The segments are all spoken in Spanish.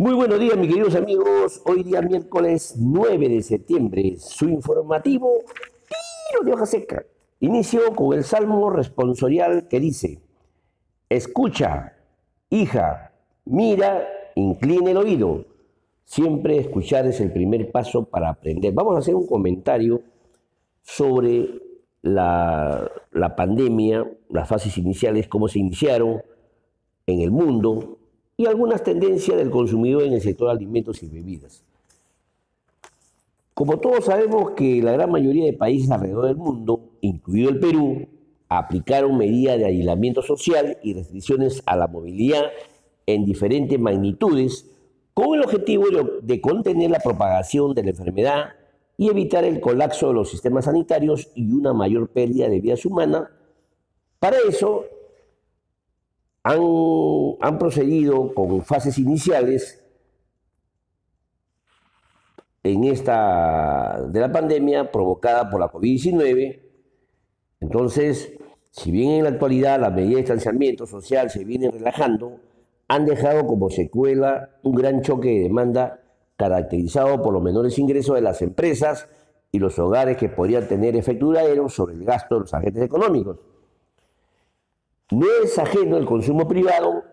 Muy buenos días, mis queridos amigos. Hoy día miércoles 9 de septiembre, su informativo Tiro de hoja seca. Inicio con el salmo responsorial que dice, escucha, hija, mira, inclina el oído. Siempre escuchar es el primer paso para aprender. Vamos a hacer un comentario sobre la, la pandemia, las fases iniciales, cómo se iniciaron en el mundo, y algunas tendencias del consumidor en el sector de alimentos y bebidas. Como todos sabemos que la gran mayoría de países alrededor del mundo, incluido el Perú, aplicaron medidas de aislamiento social y restricciones a la movilidad en diferentes magnitudes con el objetivo de contener la propagación de la enfermedad y evitar el colapso de los sistemas sanitarios y una mayor pérdida de vidas humanas. Para eso, han, procedido con fases iniciales en esta de la pandemia provocada por la COVID-19. Entonces, si bien en la actualidad las medidas de distanciamiento social se vienen relajando, han dejado como secuela un gran choque de demanda caracterizado por los menores ingresos de las empresas y los hogares que podrían tener efecto duradero sobre el gasto de los agentes económicos. No es ajeno el consumo privado,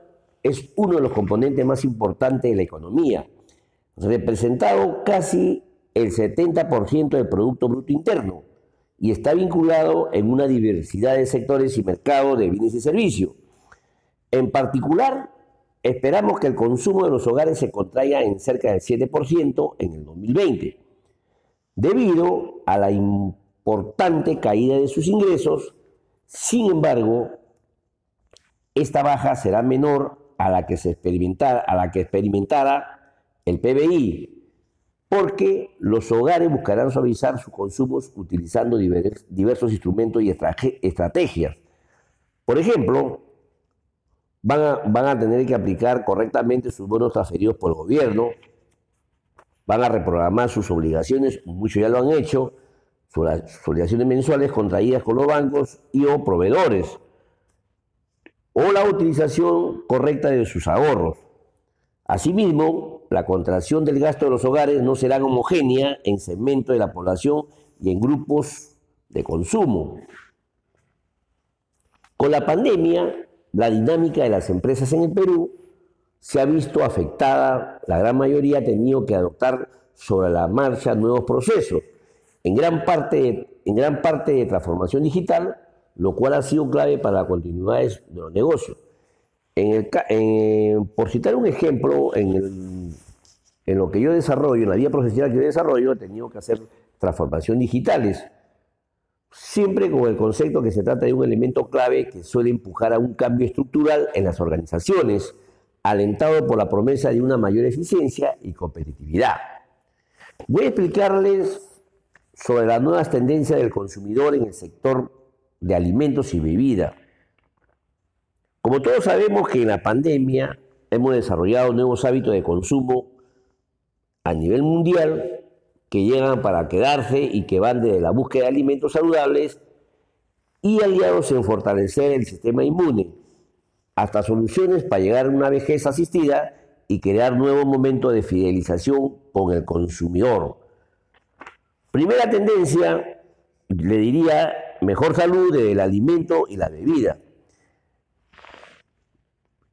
es uno de los componentes más importantes de la economía, representado casi el 70% del Producto Bruto Interno y está vinculado en una diversidad de sectores y mercados de bienes y servicios. En particular, esperamos que el consumo de los hogares se contraiga en cerca del 7% en el 2020, debido a la importante caída de sus ingresos. Sin embargo, esta baja será menor a la que se experimentara, a la que el PBI, porque los hogares buscarán suavizar sus consumos utilizando diversos instrumentos y estrategias. Por ejemplo, van a, van a tener que aplicar correctamente sus bonos transferidos por el gobierno, van a reprogramar sus obligaciones, muchos ya lo han hecho, sus obligaciones mensuales contraídas con los bancos y o proveedores o la utilización correcta de sus ahorros. Asimismo, la contracción del gasto de los hogares no será homogénea en segmentos de la población y en grupos de consumo. Con la pandemia, la dinámica de las empresas en el Perú se ha visto afectada, la gran mayoría ha tenido que adoptar sobre la marcha nuevos procesos, en gran parte, en gran parte de transformación digital, lo cual ha sido clave para la continuidad de los negocios. por citar un ejemplo, en, lo que yo desarrollo, en la vía profesional que yo desarrollo, he tenido que hacer transformación digitales, siempre con el concepto que se trata de un elemento clave que suele empujar a un cambio estructural en las organizaciones, alentado por la promesa de una mayor eficiencia y competitividad. Voy a explicarles sobre las nuevas tendencias del consumidor en el sector de alimentos y bebidas. Como todos sabemos que en la pandemia hemos desarrollado nuevos hábitos de consumo a nivel mundial que llegan para quedarse y que van desde la búsqueda de alimentos saludables y aliados en fortalecer el sistema inmune, hasta soluciones para llegar a una vejez asistida y crear nuevos momentos de fidelización con el consumidor. Primera tendencia, le diría, mejor salud del alimento y la bebida.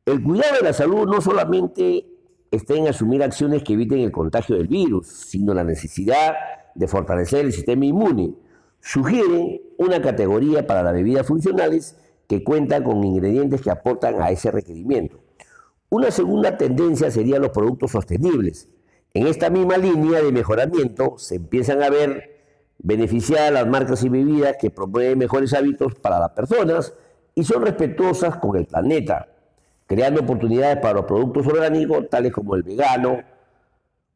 El cuidado de la salud no solamente está en asumir acciones que eviten el contagio del virus, sino la necesidad de fortalecer el sistema inmune. Sugiere una categoría para las bebidas funcionales que cuentan con ingredientes que aportan a ese requerimiento. Una segunda tendencia sería los productos sostenibles. En esta misma línea de mejoramiento se empiezan a ver beneficiar a las marcas y bebidas que promueven mejores hábitos para las personas y son respetuosas con el planeta, creando oportunidades para los productos orgánicos tales como el vegano,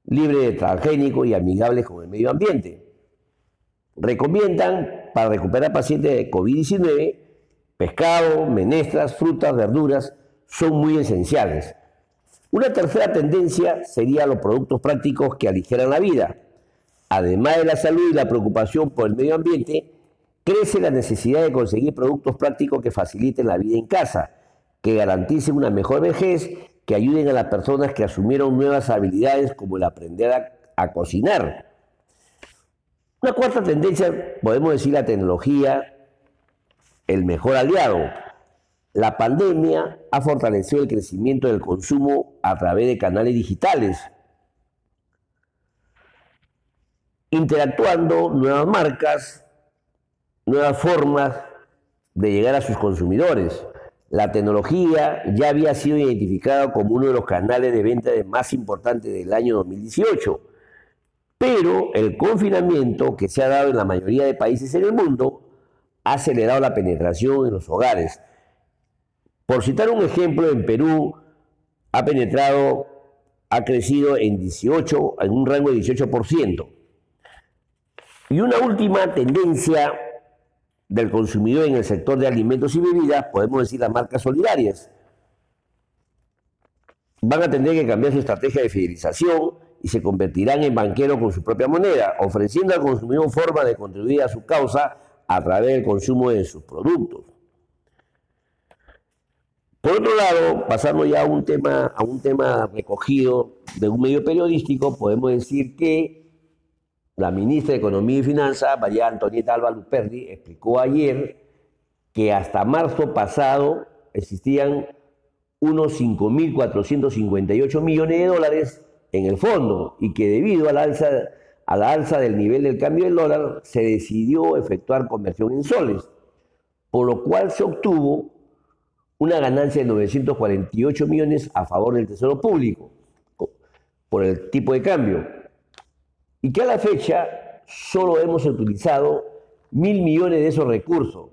libre de transgénicos y amigables con el medio ambiente. Recomiendan para recuperar pacientes de COVID-19 pescado, menestras, frutas, verduras, son muy esenciales. Una tercera tendencia sería los productos prácticos que aligeran la vida además de la salud y la preocupación por el medio ambiente, crece la necesidad de conseguir productos prácticos que faciliten la vida en casa, que garanticen una mejor vejez que ayuden a las personas que asumieron nuevas habilidades como el aprender a, cocinar. Una cuarta tendencia, podemos decir la tecnología, el mejor aliado. La pandemia ha fortalecido el crecimiento del consumo a través de canales digitales, interactuando nuevas marcas, nuevas formas de llegar a sus consumidores. La tecnología ya había sido identificada como uno de los canales de venta más importantes del año 2018, pero el confinamiento que se ha dado en la mayoría de países en el mundo ha acelerado la penetración en los hogares. Por citar un ejemplo, en Perú ha penetrado, ha crecido en 18, en un rango de 18%. Y una última tendencia del consumidor en el sector de alimentos y bebidas, podemos decir las marcas solidarias. Van a tener que cambiar su estrategia de fidelización y se convertirán en banqueros con su propia moneda, ofreciendo al consumidor forma de contribuir a su causa a través del consumo de sus productos. Por otro lado, pasando ya a un tema, a un tema recogido de un medio periodístico, podemos decir que la ministra de Economía y Finanzas, María Antonieta Alba Luperdi, explicó ayer que hasta marzo pasado existían unos 5.458 millones de dólares en el fondo y que debido a la, alza, a la alza del nivel del cambio del dólar se decidió efectuar conversión en soles, por lo cual se obtuvo una ganancia de 948 millones a favor del Tesoro Público por el tipo de cambio y que a la fecha solo hemos utilizado mil millones de esos recursos.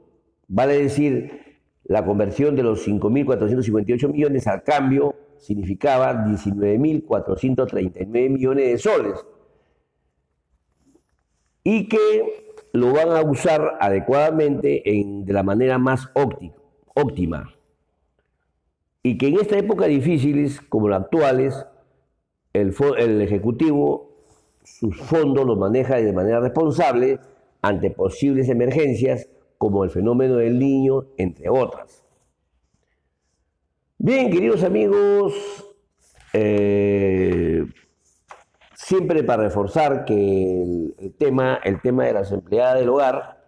Vale decir, la conversión de los 5.458 millones al cambio significaba 19.439 millones de soles y que lo van a usar adecuadamente de la manera más óptima. Y que en esta época difíciles como las actuales, el, el Ejecutivo sus fondos los maneja de manera responsable ante posibles emergencias como el fenómeno del niño, entre otras. Bien, queridos amigos, eh, siempre para reforzar que el, tema, el tema de las empleadas del hogar,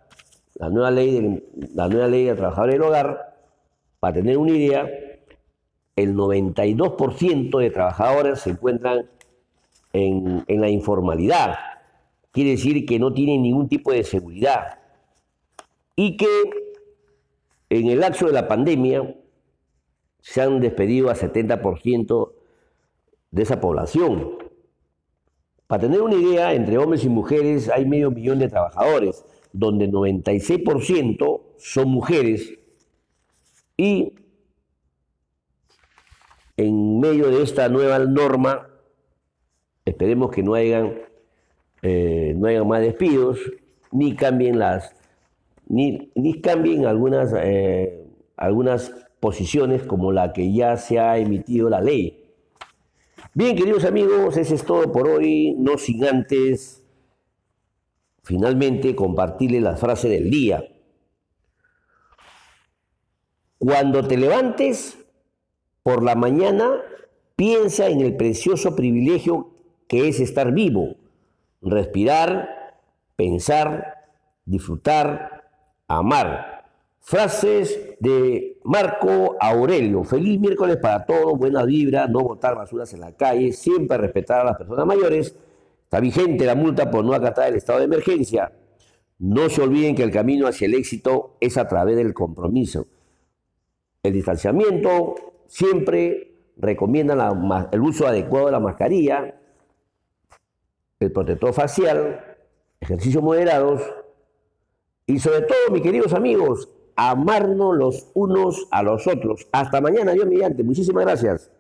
la nueva ley de, la nueva ley de trabajadores del hogar, para tener una idea, el 92% de trabajadores se encuentran en, la informalidad. Quiere decir que no tienen ningún tipo de seguridad. Y que en el lapso de la pandemia se han despedido a 70% de esa población. Para tener una idea, entre hombres y mujeres hay medio millón de trabajadores, donde 96% son mujeres y en medio de esta nueva norma Esperemos que no hayan, eh, no más despidos, ni cambien las, ni, cambien algunas, eh, algunas posiciones como la que ya se ha emitido la ley. Bien, queridos amigos, eso es todo por hoy, no sin antes finalmente compartirles la frase del día. Cuando te levantes por la mañana, piensa en el precioso privilegio que es estar vivo, respirar, pensar, disfrutar, amar. Frases de Marco Aurelio. Feliz miércoles para todos, buena vibra, no botar basuras en la calle, siempre respetar a las personas mayores. Está vigente la multa por no acatar el estado de emergencia. No se olviden que el camino hacia el éxito es a través del compromiso. El distanciamiento siempre recomienda el uso adecuado de la mascarilla, el protector facial, ejercicios moderados y sobre todo, mis queridos amigos, amarnos los unos a los otros. Hasta mañana, Dios mediante. Muchísimas gracias.